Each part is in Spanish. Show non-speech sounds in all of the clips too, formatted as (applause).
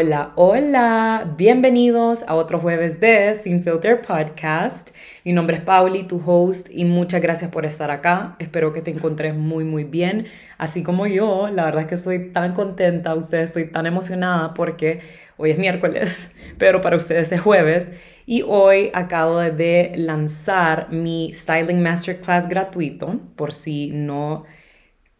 Hola, hola, bienvenidos a otro jueves de Sin Filter Podcast. Mi nombre es Pauli, tu host, y muchas gracias por estar acá. Espero que te encontres muy, muy bien, así como yo. La verdad es que estoy tan contenta, ustedes estoy tan emocionada porque hoy es miércoles, (laughs) pero para ustedes es jueves. Y hoy acabo de lanzar mi Styling Masterclass gratuito, por si no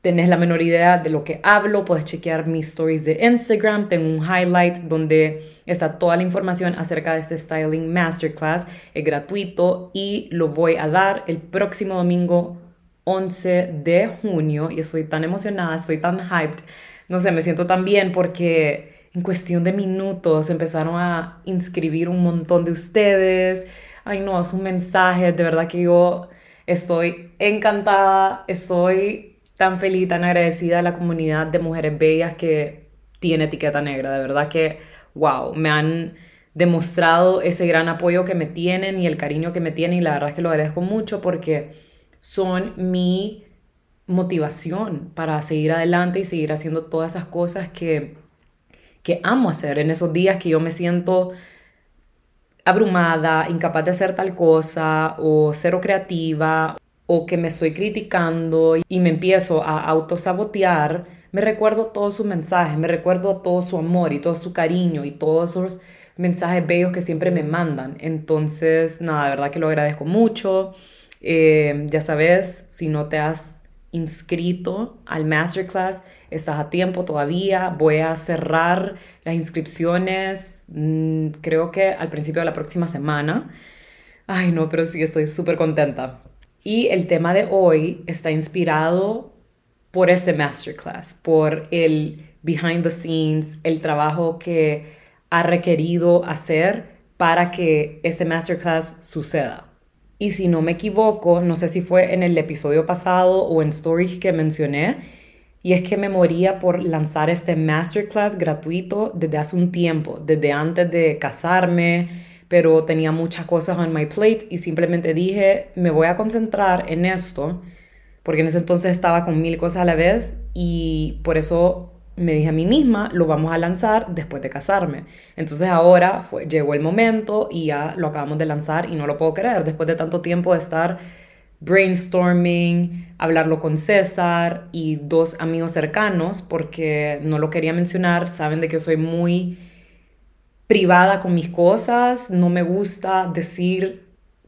tenés la menor idea de lo que hablo, puedes chequear mis stories de Instagram, tengo un highlight donde está toda la información acerca de este Styling Masterclass, es gratuito y lo voy a dar el próximo domingo 11 de junio y estoy tan emocionada, estoy tan hyped, no sé, me siento tan bien porque en cuestión de minutos empezaron a inscribir un montón de ustedes, ay no, es un mensaje, de verdad que yo estoy encantada, estoy tan feliz, tan agradecida a la comunidad de mujeres bellas que tiene etiqueta negra. De verdad que, wow, me han demostrado ese gran apoyo que me tienen y el cariño que me tienen y la verdad es que lo agradezco mucho porque son mi motivación para seguir adelante y seguir haciendo todas esas cosas que, que amo hacer en esos días que yo me siento abrumada, incapaz de hacer tal cosa o cero creativa o que me estoy criticando y me empiezo a autosabotear, me recuerdo todos sus mensajes, me recuerdo todo su amor y todo su cariño y todos esos mensajes bellos que siempre me mandan. Entonces, nada, de verdad que lo agradezco mucho. Eh, ya sabes, si no te has inscrito al masterclass, estás a tiempo todavía. Voy a cerrar las inscripciones, mm, creo que al principio de la próxima semana. Ay, no, pero sí, estoy súper contenta. Y el tema de hoy está inspirado por este masterclass, por el behind the scenes, el trabajo que ha requerido hacer para que este masterclass suceda. Y si no me equivoco, no sé si fue en el episodio pasado o en stories que mencioné, y es que me moría por lanzar este masterclass gratuito desde hace un tiempo, desde antes de casarme, pero tenía muchas cosas on my plate y simplemente dije, me voy a concentrar en esto, porque en ese entonces estaba con mil cosas a la vez y por eso me dije a mí misma, lo vamos a lanzar después de casarme. Entonces ahora fue, llegó el momento y ya lo acabamos de lanzar y no lo puedo creer, después de tanto tiempo de estar brainstorming, hablarlo con César y dos amigos cercanos, porque no lo quería mencionar, saben de que yo soy muy privada con mis cosas, no me gusta decir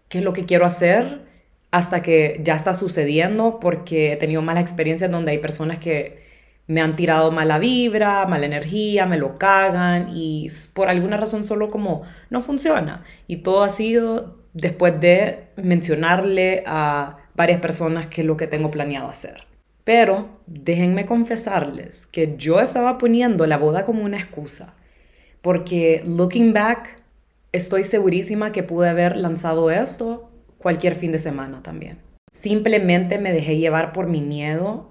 qué es lo que quiero hacer hasta que ya está sucediendo porque he tenido malas experiencias donde hay personas que me han tirado mala vibra, mala energía, me lo cagan y por alguna razón solo como no funciona. Y todo ha sido después de mencionarle a varias personas qué es lo que tengo planeado hacer. Pero déjenme confesarles que yo estaba poniendo la boda como una excusa porque looking back, estoy segurísima que pude haber lanzado esto cualquier fin de semana también. Simplemente me dejé llevar por mi miedo,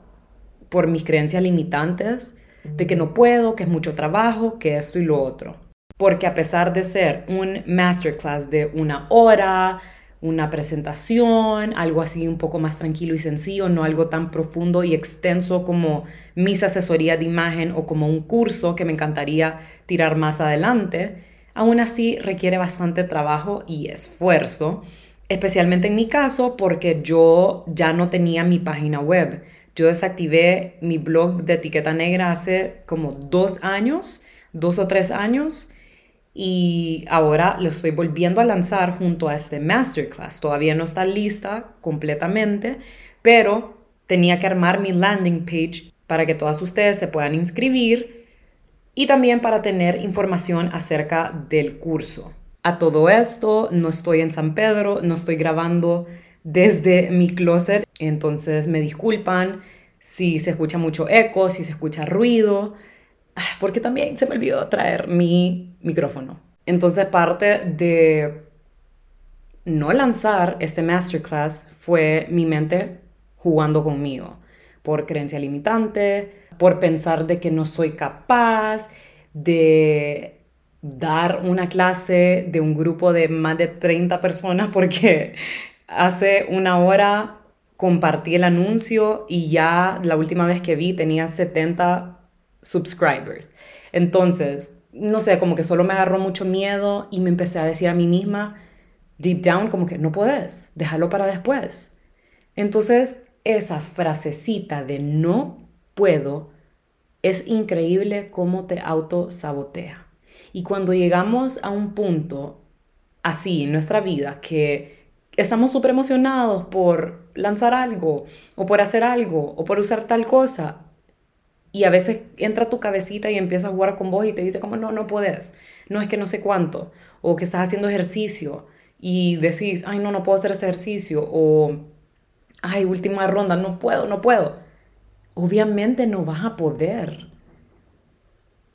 por mis creencias limitantes, de que no puedo, que es mucho trabajo, que esto y lo otro. Porque a pesar de ser un masterclass de una hora, una presentación, algo así un poco más tranquilo y sencillo, no algo tan profundo y extenso como mis asesorías de imagen o como un curso que me encantaría tirar más adelante, aún así requiere bastante trabajo y esfuerzo, especialmente en mi caso porque yo ya no tenía mi página web. Yo desactivé mi blog de etiqueta negra hace como dos años, dos o tres años, y ahora lo estoy volviendo a lanzar junto a este masterclass. Todavía no está lista completamente, pero tenía que armar mi landing page para que todas ustedes se puedan inscribir y también para tener información acerca del curso. A todo esto, no estoy en San Pedro, no estoy grabando desde mi closet, entonces me disculpan si se escucha mucho eco, si se escucha ruido, Ah, porque también se me olvidó traer mi micrófono. Entonces parte de no lanzar este masterclass fue mi mente jugando conmigo por creencia limitante, por pensar de que no soy capaz de dar una clase de un grupo de más de 30 personas (laughs) porque hace una hora compartí el anuncio y ya la última vez que vi tenía 70 subscribers. Entonces, no sé, como que solo me agarró mucho miedo y me empecé a decir a mí misma, deep down, como que no puedes, déjalo para después. Entonces, esa frasecita de no puedo es increíble cómo te autosabotea. Y cuando llegamos a un punto así en nuestra vida que estamos súper emocionados por lanzar algo o por hacer algo o por usar tal cosa y a veces entra tu cabecita y empieza a jugar con vos y te dice como no, no puedes, no es que no sé cuánto o que estás haciendo ejercicio y decís, ay no, no puedo hacer ese ejercicio o ay, última ronda, no puedo, no puedo. Obviamente no vas a poder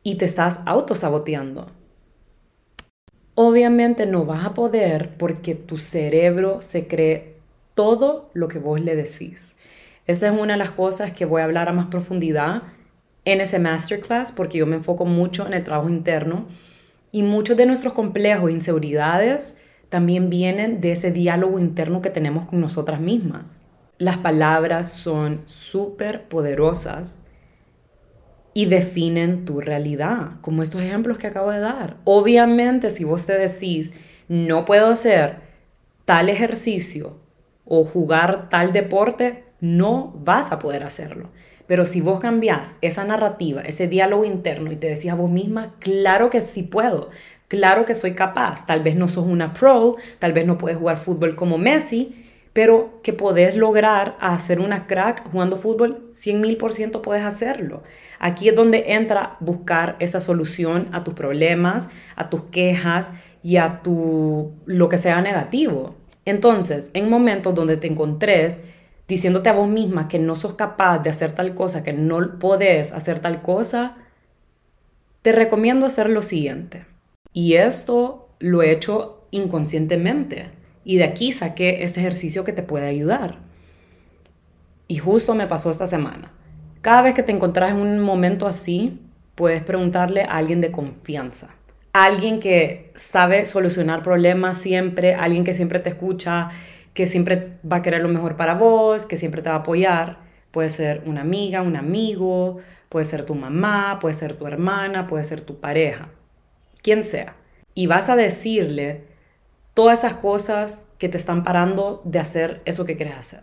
y te estás autosaboteando. Obviamente no vas a poder porque tu cerebro se cree todo lo que vos le decís. Esa es una de las cosas que voy a hablar a más profundidad en ese masterclass porque yo me enfoco mucho en el trabajo interno y muchos de nuestros complejos e inseguridades también vienen de ese diálogo interno que tenemos con nosotras mismas. Las palabras son súper poderosas y definen tu realidad, como estos ejemplos que acabo de dar. Obviamente, si vos te decís, no puedo hacer tal ejercicio o jugar tal deporte, no vas a poder hacerlo. Pero si vos cambiás esa narrativa, ese diálogo interno y te decís a vos misma, claro que sí puedo, claro que soy capaz, tal vez no sos una pro, tal vez no puedes jugar fútbol como Messi, pero que podés lograr hacer una crack jugando fútbol, 100 mil por ciento puedes hacerlo. Aquí es donde entra buscar esa solución a tus problemas, a tus quejas y a tu lo que sea negativo. Entonces, en momentos donde te encontres diciéndote a vos misma que no sos capaz de hacer tal cosa, que no podés hacer tal cosa, te recomiendo hacer lo siguiente. Y esto lo he hecho inconscientemente y de aquí saqué ese ejercicio que te puede ayudar. Y justo me pasó esta semana. Cada vez que te encontrás en un momento así, puedes preguntarle a alguien de confianza. Alguien que sabe solucionar problemas siempre, alguien que siempre te escucha, que siempre va a querer lo mejor para vos, que siempre te va a apoyar. Puede ser una amiga, un amigo, puede ser tu mamá, puede ser tu hermana, puede ser tu pareja, quien sea. Y vas a decirle todas esas cosas que te están parando de hacer eso que quieres hacer.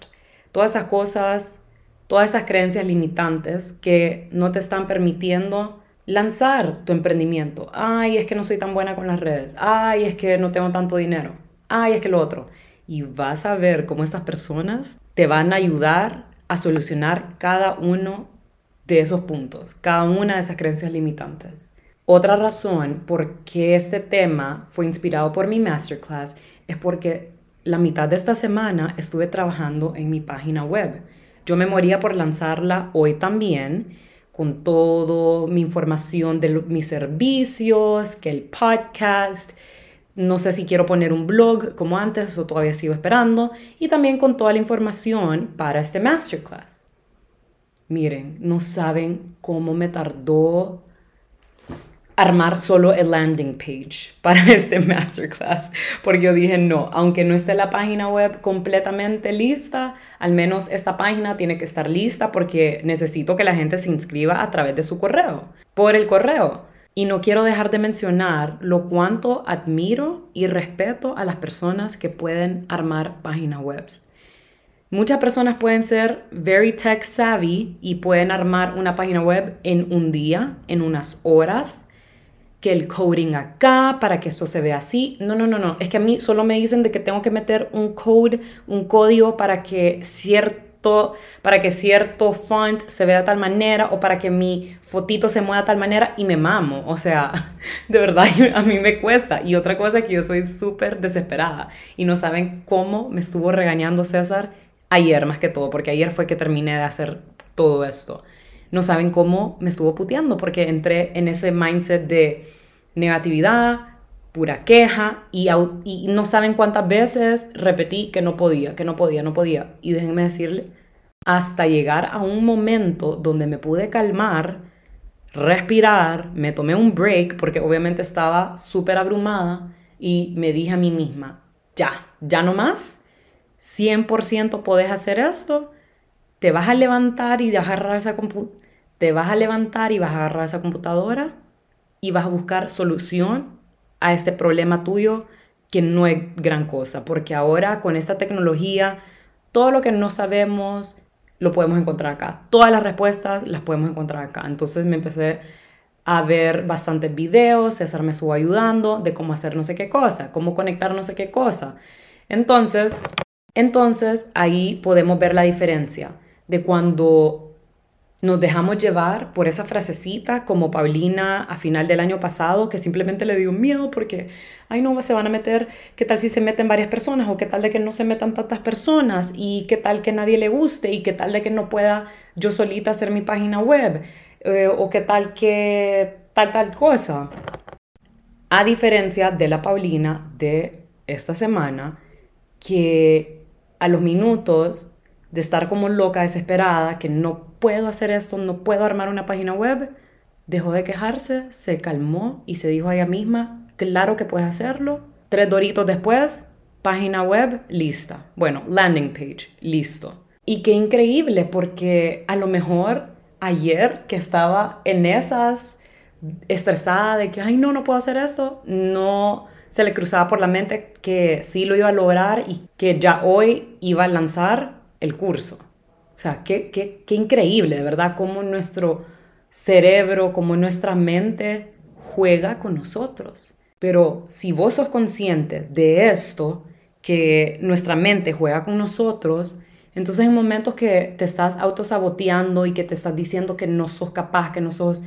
Todas esas cosas, todas esas creencias limitantes que no te están permitiendo lanzar tu emprendimiento. Ay, es que no soy tan buena con las redes. Ay, es que no tengo tanto dinero. Ay, es que lo otro. Y vas a ver cómo esas personas te van a ayudar a solucionar cada uno de esos puntos, cada una de esas creencias limitantes. Otra razón por qué este tema fue inspirado por mi masterclass es porque la mitad de esta semana estuve trabajando en mi página web. Yo me moría por lanzarla hoy también, con toda mi información de mis servicios, que el podcast, no sé si quiero poner un blog como antes o todavía sigo esperando, y también con toda la información para este masterclass. Miren, no saben cómo me tardó armar solo el landing page para (laughs) este masterclass, porque yo dije, no, aunque no esté la página web completamente lista, al menos esta página tiene que estar lista porque necesito que la gente se inscriba a través de su correo, por el correo. Y no quiero dejar de mencionar lo cuanto admiro y respeto a las personas que pueden armar páginas web. Muchas personas pueden ser very tech savvy y pueden armar una página web en un día, en unas horas, que el coding acá para que esto se vea así. No, no, no, no. Es que a mí solo me dicen de que tengo que meter un code, un código para que cierto, para que cierto font se vea de tal manera o para que mi fotito se mueva de tal manera y me mamo. O sea, (laughs) de verdad (laughs) a mí me cuesta. Y otra cosa es que yo soy súper desesperada y no saben cómo me estuvo regañando César ayer más que todo, porque ayer fue que terminé de hacer todo esto no saben cómo me estuvo puteando porque entré en ese mindset de negatividad, pura queja y, no saben cuántas veces repetí que no podía, que no podía, no podía. Y déjenme decirle, hasta llegar a un momento donde me pude calmar, respirar, me tomé un break porque obviamente estaba súper abrumada y me dije a mí misma, ya, ya no más, 100% podés hacer esto te vas a levantar y vas a agarrar esa te vas a levantar y vas a agarrar esa computadora y vas a buscar solución a este problema tuyo que no es gran cosa, porque ahora con esta tecnología, todo lo que no sabemos lo podemos encontrar acá. Todas las respuestas las podemos encontrar acá. Entonces me empecé a ver bastantes videos, César me estuvo ayudando de cómo hacer no sé qué cosa, cómo conectar no sé qué cosa. Entonces, entonces ahí podemos ver la diferencia de cuando nos dejamos llevar por esa frasecita como Paulina a final del año pasado, que simplemente le dio miedo porque, ay no, se van a meter, ¿qué tal si se meten varias personas? ¿O qué tal de que no se metan tantas personas? ¿Y qué tal que nadie le guste? ¿Y qué tal de que no pueda yo solita hacer mi página web? Eh, ¿O qué tal que tal, tal cosa? A diferencia de la Paulina de esta semana, que a los minutos de estar como loca, desesperada, que no puedo hacer esto, no puedo armar una página web, dejó de quejarse, se calmó y se dijo a ella misma, claro que puedes hacerlo. Tres doritos después, página web lista. Bueno, landing page, listo. Y qué increíble, porque a lo mejor ayer que estaba en esas estresada de que, ay, no, no puedo hacer esto, no se le cruzaba por la mente que sí lo iba a lograr y que ya hoy iba a lanzar el curso. O sea, qué, qué, qué increíble, de verdad, cómo nuestro cerebro, cómo nuestra mente juega con nosotros. Pero si vos sos consciente de esto, que nuestra mente juega con nosotros, entonces en momentos que te estás autosaboteando y que te estás diciendo que no sos capaz, que no sos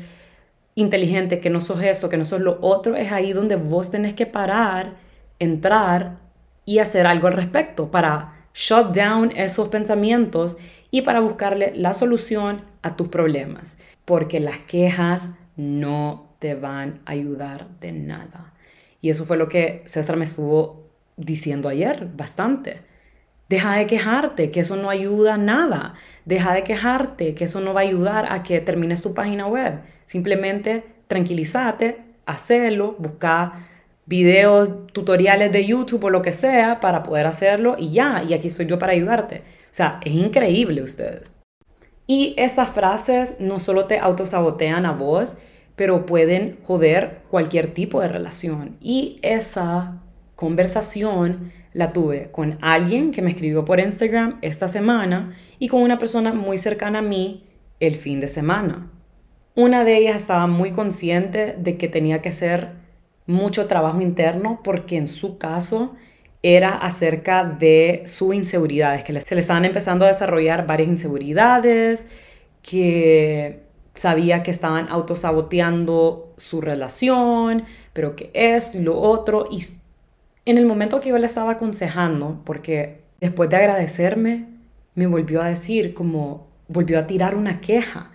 inteligente, que no sos eso, que no sos lo otro, es ahí donde vos tenés que parar, entrar y hacer algo al respecto para shut down esos pensamientos y para buscarle la solución a tus problemas, porque las quejas no te van a ayudar de nada. Y eso fue lo que César me estuvo diciendo ayer bastante. Deja de quejarte, que eso no ayuda nada. Deja de quejarte, que eso no va a ayudar a que termines tu página web. Simplemente tranquilízate, hacelo, busca videos, tutoriales de YouTube o lo que sea para poder hacerlo y ya, y aquí estoy yo para ayudarte. O sea, es increíble ustedes. Y estas frases no solo te autosabotean a vos, pero pueden joder cualquier tipo de relación. Y esa conversación la tuve con alguien que me escribió por Instagram esta semana y con una persona muy cercana a mí el fin de semana. Una de ellas estaba muy consciente de que tenía que ser mucho trabajo interno porque en su caso era acerca de sus inseguridades, que se le estaban empezando a desarrollar varias inseguridades, que sabía que estaban autosaboteando su relación, pero que esto y lo otro. Y en el momento que yo le estaba aconsejando, porque después de agradecerme, me volvió a decir como, volvió a tirar una queja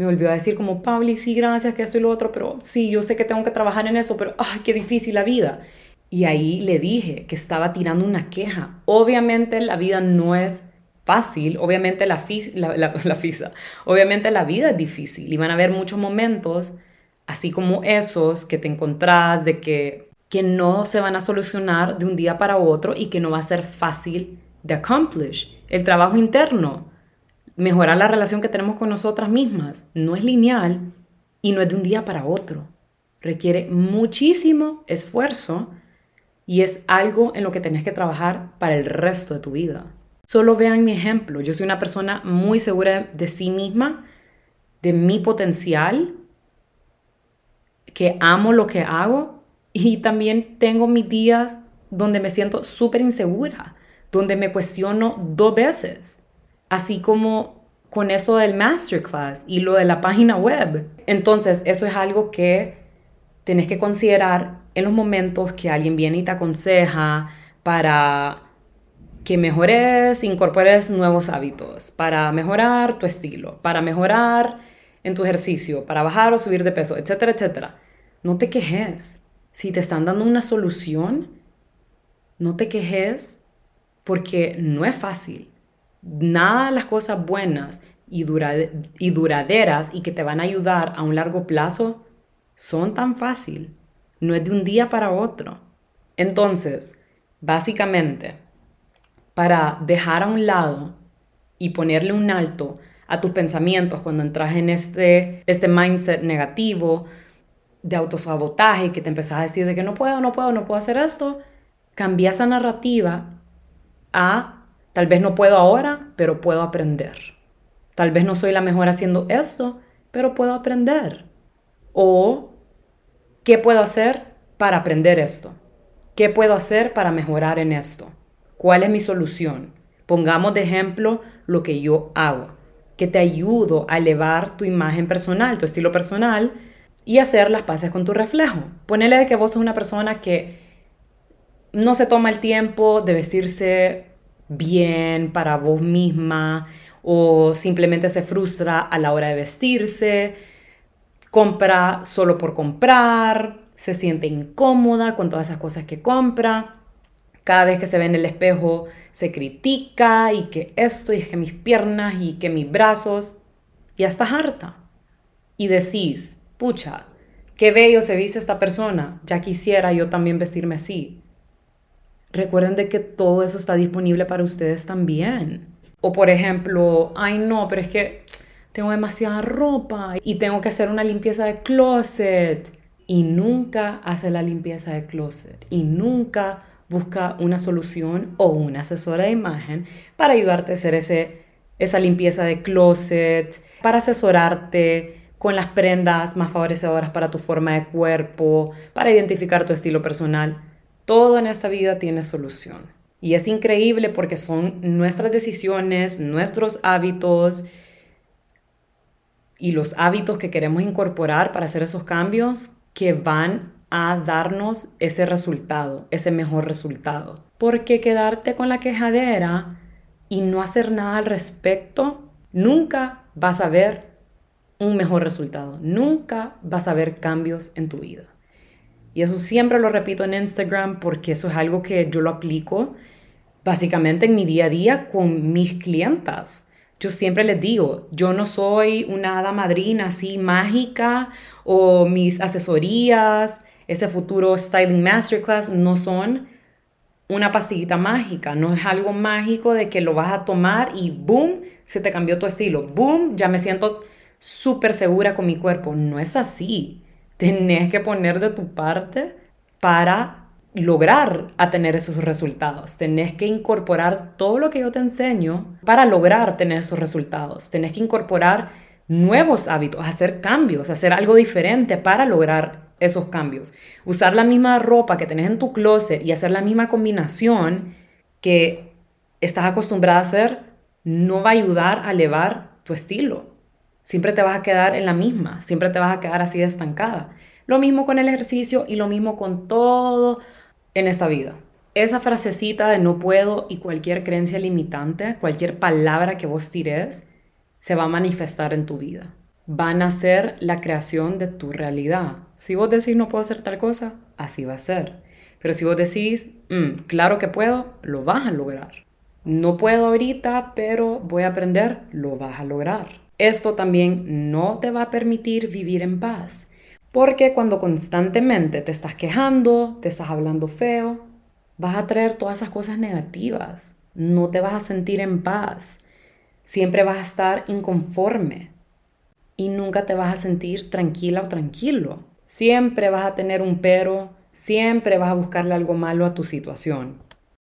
me volvió a decir como, Pabli, sí, gracias, que esto y lo otro, pero sí, yo sé que tengo que trabajar en eso, pero, ay, qué difícil la vida. Y ahí le dije que estaba tirando una queja. Obviamente la vida no es fácil, obviamente la, la, (laughs) la, fisa, obviamente la vida es difícil y van a haber muchos momentos, así como esos que te encontrás de que, que no se van a solucionar de un día para otro y que no va a ser fácil de accomplish. El trabajo interno, mejorar la relación que tenemos con nosotras mismas no es lineal y no es de un día para otro. Requiere muchísimo esfuerzo y es algo en lo que tenés que trabajar para el resto de tu vida. Solo vean mi ejemplo. Yo soy una persona muy segura de sí misma, de mi potencial, que amo lo que hago y también tengo mis días donde me siento súper insegura, donde me cuestiono dos veces así como con eso del masterclass y lo de la página web. Entonces, eso es algo que tenés que considerar en los momentos que alguien viene y te aconseja para que mejores, incorpores nuevos hábitos, para mejorar tu estilo, para mejorar en tu ejercicio, para bajar o subir de peso, etcétera, etcétera. No te quejes. Si te están dando una solución, no te quejes porque no es fácil nada de las cosas buenas y, y duraderas y que te van a ayudar a un largo plazo son tan fácil. No es de un día para otro. Entonces, básicamente, para dejar a un lado y ponerle un alto a tus pensamientos cuando entras en este, este mindset negativo, de autosabotaje, que te empezás a decir de que no puedo, no puedo, no puedo hacer esto, cambia esa narrativa a tal vez no puedo ahora, pero puedo aprender. Tal vez no soy la mejor haciendo esto, pero puedo aprender. O, ¿qué puedo hacer para aprender esto? ¿Qué puedo hacer para mejorar en esto? ¿Cuál es mi solución? Pongamos de ejemplo lo que yo hago, que te ayudo a elevar tu imagen personal, tu estilo personal y hacer las paces con tu reflejo. Ponele de que vos sos una persona que no se toma el tiempo de vestirse bien para vos misma o simplemente se frustra a la hora de vestirse, compra solo por comprar, se siente incómoda con todas esas cosas que compra. Cada vez que se ve en el espejo se critica y que esto y que mis piernas y que mis brazos. Y estás harta. Y decís, pucha, qué bello se viste esta persona, ya quisiera yo también vestirme así. Recuerden de que todo eso está disponible para ustedes también. O por ejemplo, ay no, pero es que tengo demasiada ropa y tengo que hacer una limpieza de closet. Y nunca hace la limpieza de closet. Y nunca busca una solución o una asesora de imagen para ayudarte a hacer ese, esa limpieza de closet, para asesorarte con las prendas más favorecedoras para tu forma de cuerpo, para identificar tu estilo personal. Todo en esta vida tiene solución. Y es increíble porque son nuestras decisiones, nuestros hábitos y los hábitos que queremos incorporar para hacer esos cambios que van a darnos ese resultado, ese mejor resultado. Porque quedarte con la quejadera y no hacer nada al respecto, nunca vas a ver un mejor resultado, nunca vas a ver cambios en tu vida. Y eso siempre lo repito en Instagram porque eso es algo que yo lo aplico básicamente en mi día a día con mis clientas. Yo siempre les digo, yo no soy una hada madrina así mágica o mis asesorías, ese futuro Styling Masterclass no son una pastillita mágica, no es algo mágico de que lo vas a tomar y boom, se te cambió tu estilo, boom, ya me siento súper segura con mi cuerpo. No es así. Tenés que poner de tu parte para lograr a tener esos resultados. Tenés que incorporar todo lo que yo te enseño para lograr tener esos resultados. Tenés que incorporar nuevos hábitos, hacer cambios, hacer algo diferente para lograr esos cambios. Usar la misma ropa que tenés en tu closet y hacer la misma combinación que estás acostumbrada a hacer no va a ayudar a elevar tu estilo. Siempre te vas a quedar en la misma, siempre te vas a quedar así de estancada. Lo mismo con el ejercicio y lo mismo con todo en esta vida. Esa frasecita de no puedo y cualquier creencia limitante, cualquier palabra que vos tires, se va a manifestar en tu vida. Van a ser la creación de tu realidad. Si vos decís no puedo hacer tal cosa, así va a ser. Pero si vos decís, mm, claro que puedo, lo vas a lograr. No puedo ahorita, pero voy a aprender, lo vas a lograr. Esto también no te va a permitir vivir en paz porque cuando constantemente te estás quejando, te estás hablando feo, vas a traer todas esas cosas negativas. No te vas a sentir en paz. Siempre vas a estar inconforme y nunca te vas a sentir tranquila o tranquilo. Siempre vas a tener un pero, siempre vas a buscarle algo malo a tu situación.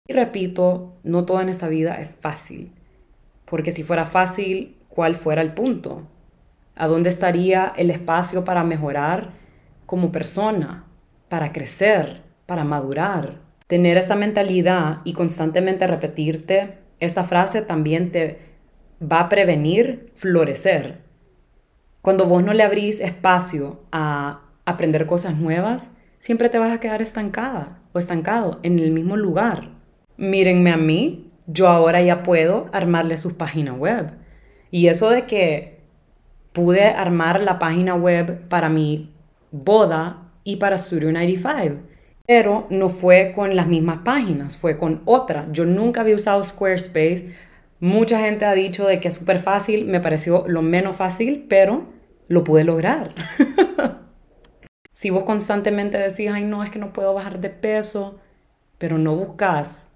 Y repito, no todo en esta vida es fácil. Porque si fuera fácil, ¿cuál fuera el punto? ¿A dónde estaría el espacio para mejorar como persona, para crecer, para madurar? Tener esta mentalidad y constantemente repetirte esta frase también te va a prevenir florecer. Cuando vos no le abrís espacio a aprender cosas nuevas, siempre te vas a quedar estancada o estancado en el mismo lugar. Mírenme a mí, yo ahora ya puedo armarle sus páginas web. Y eso de que pude armar la página web para mi boda y para Studio 95. Pero no fue con las mismas páginas, fue con otra. Yo nunca había usado Squarespace. Mucha gente ha dicho de que es súper fácil, me pareció lo menos fácil, pero lo pude lograr. (laughs) si vos constantemente decís, ay no, es que no puedo bajar de peso, pero no buscas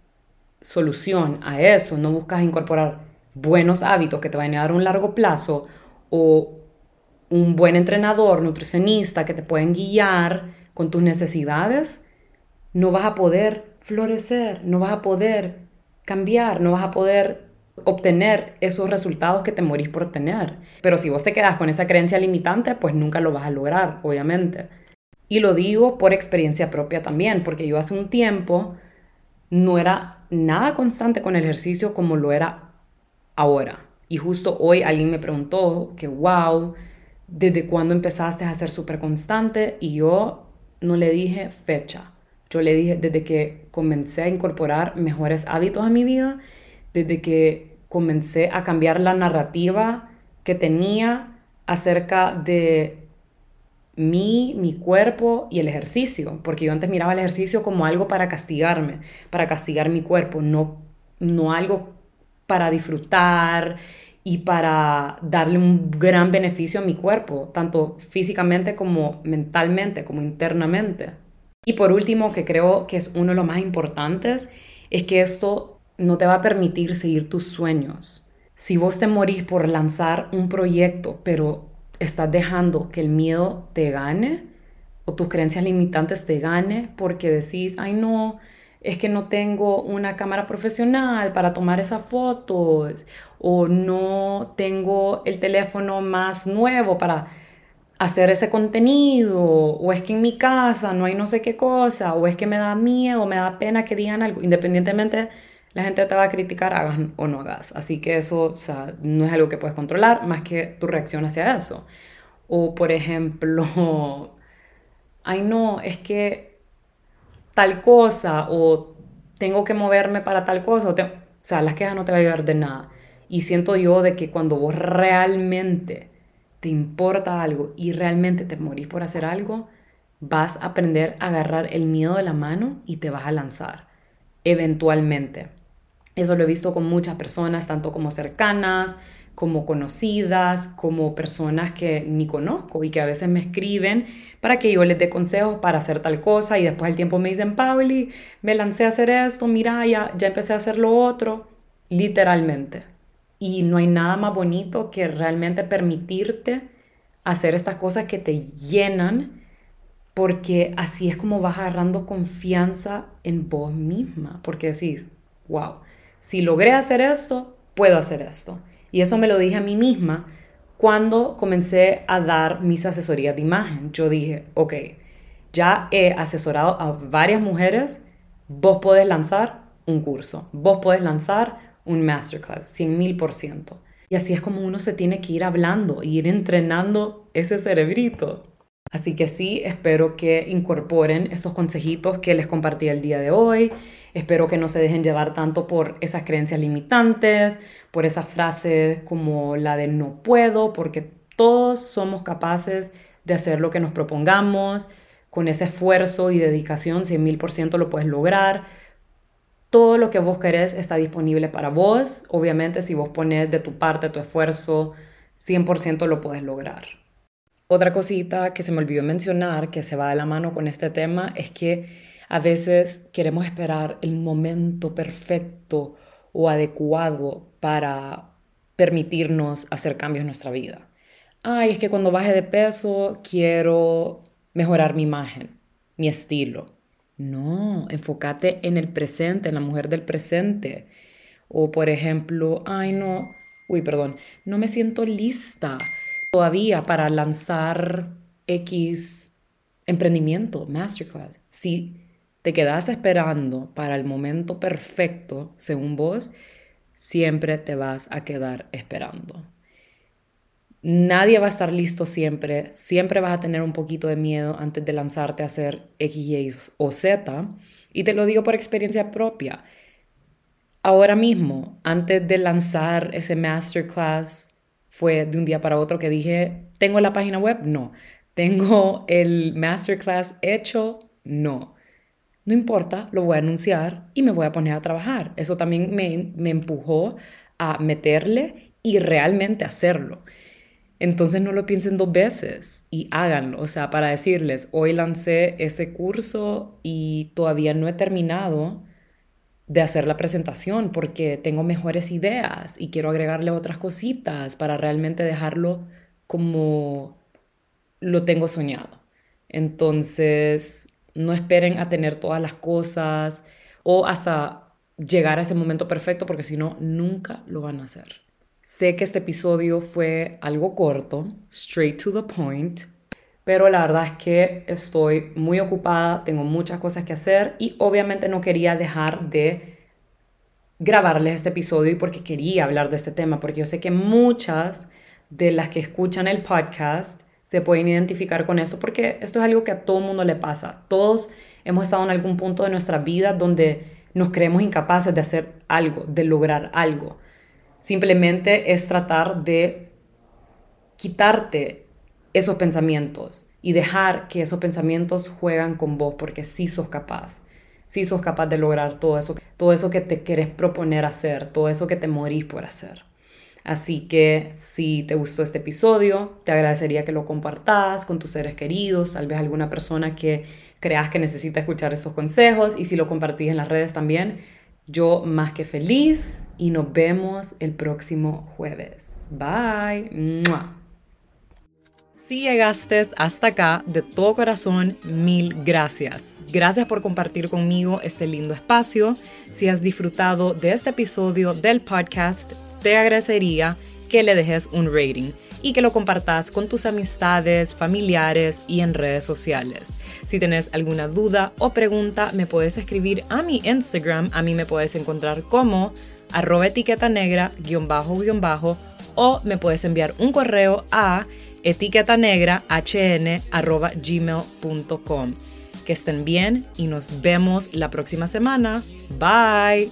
solución a eso, no buscas incorporar buenos hábitos que te van a dar un largo plazo o un buen entrenador, nutricionista que te pueden guiar con tus necesidades, no vas a poder florecer, no vas a poder cambiar, no vas a poder obtener esos resultados que te morís por tener. Pero si vos te quedas con esa creencia limitante, pues nunca lo vas a lograr, obviamente. Y lo digo por experiencia propia también, porque yo hace un tiempo no era nada constante con el ejercicio como lo era ahora. Y justo hoy alguien me preguntó que, wow, ¿desde cuándo empezaste a ser súper constante? Y yo no le dije fecha. Yo le dije desde que comencé a incorporar mejores hábitos a mi vida, desde que comencé a cambiar la narrativa que tenía acerca de mí, mi cuerpo y el ejercicio, porque yo antes miraba el ejercicio como algo para castigarme, para castigar mi cuerpo, no, no algo para disfrutar y para darle un gran beneficio a mi cuerpo, tanto físicamente como mentalmente, como internamente. Y por último, que creo que es uno de los más importantes, es que esto no te va a permitir seguir tus sueños. Si vos te morís por lanzar un proyecto, pero estás dejando que el miedo te gane o tus creencias limitantes te gane porque decís, ay no, es que no tengo una cámara profesional para tomar esas fotos o no tengo el teléfono más nuevo para hacer ese contenido o es que en mi casa no hay no sé qué cosa o es que me da miedo, me da pena que digan algo, independientemente la gente te va a criticar, hagas o no hagas. Así que eso, no es algo que puedes controlar más que tu reacción hacia eso. O, por ejemplo, (laughs) ay no, es que tal cosa o tengo que moverme para tal cosa. O, o sea, las quejas no te van a ayudar de nada. Y siento yo de que cuando vos realmente te importa algo y realmente te morís por hacer algo, vas a aprender a agarrar el miedo de la mano y te vas a lanzar, eventualmente. Eso lo he visto con muchas personas, tanto como cercanas, como conocidas, como personas que ni conozco y que a veces me escriben para que yo les dé consejos para hacer tal cosa y después al tiempo me dicen, Pauli, me lancé a hacer esto, mira, ya, ya empecé a hacer lo otro, literalmente. Y no hay nada más bonito que realmente permitirte hacer estas cosas que te llenan, porque así es como vas agarrando confianza en vos misma, porque decís, wow, si logré hacer esto, puedo hacer esto. Y eso me lo dije a mí misma cuando comencé a dar mis asesorías de imagen. Yo dije, ok, ya he asesorado a varias mujeres, vos podés lanzar un curso, vos podés lanzar un masterclass, 100 mil por ciento. Y así es como uno se tiene que ir hablando, ir entrenando ese cerebrito. Así que sí, espero que incorporen esos consejitos que les compartí el día de hoy. Espero que no se dejen llevar tanto por esas creencias limitantes, por esas frases como la de no puedo, porque todos somos capaces de hacer lo que nos propongamos. Con ese esfuerzo y dedicación, 100.000% lo puedes lograr. Todo lo que vos querés está disponible para vos. Obviamente, si vos pones de tu parte tu esfuerzo, 100% lo puedes lograr. Otra cosita que se me olvidó mencionar, que se va de la mano con este tema, es que a veces queremos esperar el momento perfecto o adecuado para permitirnos hacer cambios en nuestra vida. Ay, es que cuando baje de peso quiero mejorar mi imagen, mi estilo. No, enfócate en el presente, en la mujer del presente. O por ejemplo, ay no, uy, perdón, no me siento lista todavía para lanzar X emprendimiento, masterclass. Si te quedas esperando para el momento perfecto, según vos, siempre te vas a quedar esperando. Nadie va a estar listo siempre, siempre vas a tener un poquito de miedo antes de lanzarte a hacer X, Y o Z. Y te lo digo por experiencia propia. Ahora mismo, antes de lanzar ese masterclass fue de un día para otro que dije, ¿tengo la página web? No. ¿Tengo el masterclass hecho? No. No importa, lo voy a anunciar y me voy a poner a trabajar. Eso también me, me empujó a meterle y realmente hacerlo. Entonces no lo piensen dos veces y háganlo. O sea, para decirles, hoy lancé ese curso y todavía no he terminado de hacer la presentación porque tengo mejores ideas y quiero agregarle otras cositas para realmente dejarlo como lo tengo soñado. Entonces, no esperen a tener todas las cosas o hasta llegar a ese momento perfecto porque si no, nunca lo van a hacer. Sé que este episodio fue algo corto, straight to the point, pero la verdad es que estoy muy ocupada, tengo muchas cosas que hacer y obviamente no quería dejar de grabarles este episodio y porque quería hablar de este tema, porque yo sé que muchas de las que escuchan el podcast se pueden identificar con eso, porque esto es algo que a todo mundo le pasa. Todos hemos estado en algún punto de nuestra vida donde nos creemos incapaces de hacer algo, de lograr algo. Simplemente es tratar de quitarte esos pensamientos y dejar que esos pensamientos juegan con vos porque sí sos capaz. Sí sos capaz de lograr todo eso, todo eso que te quieres proponer hacer, todo eso que te morís por hacer. Así que si te gustó este episodio, te agradecería que lo compartas con tus seres queridos, tal vez alguna persona que creas que necesita escuchar esos consejos y si lo compartís en las redes también, yo más que feliz y nos vemos el próximo jueves. Bye. Si llegaste hasta acá, de todo corazón, mil gracias. Gracias por compartir conmigo este lindo espacio. Si has disfrutado de este episodio del podcast, te agradecería que le dejes un rating y que lo compartas con tus amistades, familiares y en redes sociales. Si tienes alguna duda o pregunta, me puedes escribir a mi Instagram. A mí me puedes encontrar como arroba etiqueta negra guion bajo bajo o me puedes enviar un correo a etiqueta negra hn arroba gmail.com. Que estén bien y nos vemos la próxima semana. Bye.